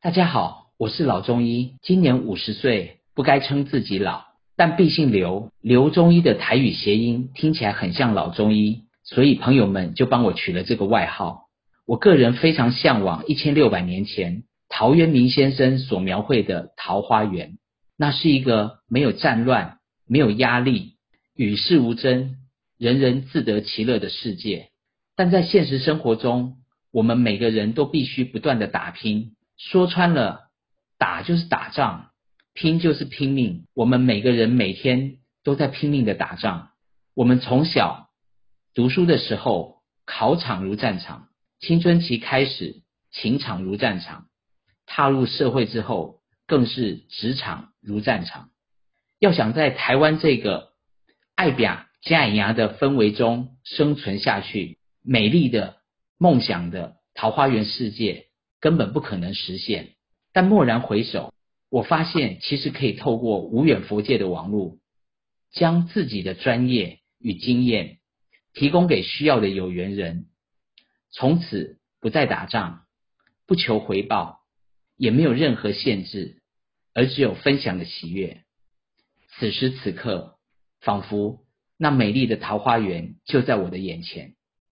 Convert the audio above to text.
大家好，我是老中医，今年五十岁，不该称自己老，但毕姓刘，刘中医的台语谐音听起来很像老中医，所以朋友们就帮我取了这个外号。我个人非常向往一千六百年前陶渊明先生所描绘的桃花源，那是一个没有战乱、没有压力、与世无争、人人自得其乐的世界。但在现实生活中，我们每个人都必须不断的打拼。说穿了，打就是打仗，拼就是拼命。我们每个人每天都在拼命的打仗。我们从小读书的时候，考场如战场；青春期开始，情场如战场；踏入社会之后，更是职场如战场。要想在台湾这个爱表加牙的氛围中生存下去，美丽的梦想的桃花源世界。根本不可能实现。但蓦然回首，我发现其实可以透过无远佛界的网络，将自己的专业与经验提供给需要的有缘人，从此不再打仗，不求回报，也没有任何限制，而只有分享的喜悦。此时此刻，仿佛那美丽的桃花源就在我的眼前。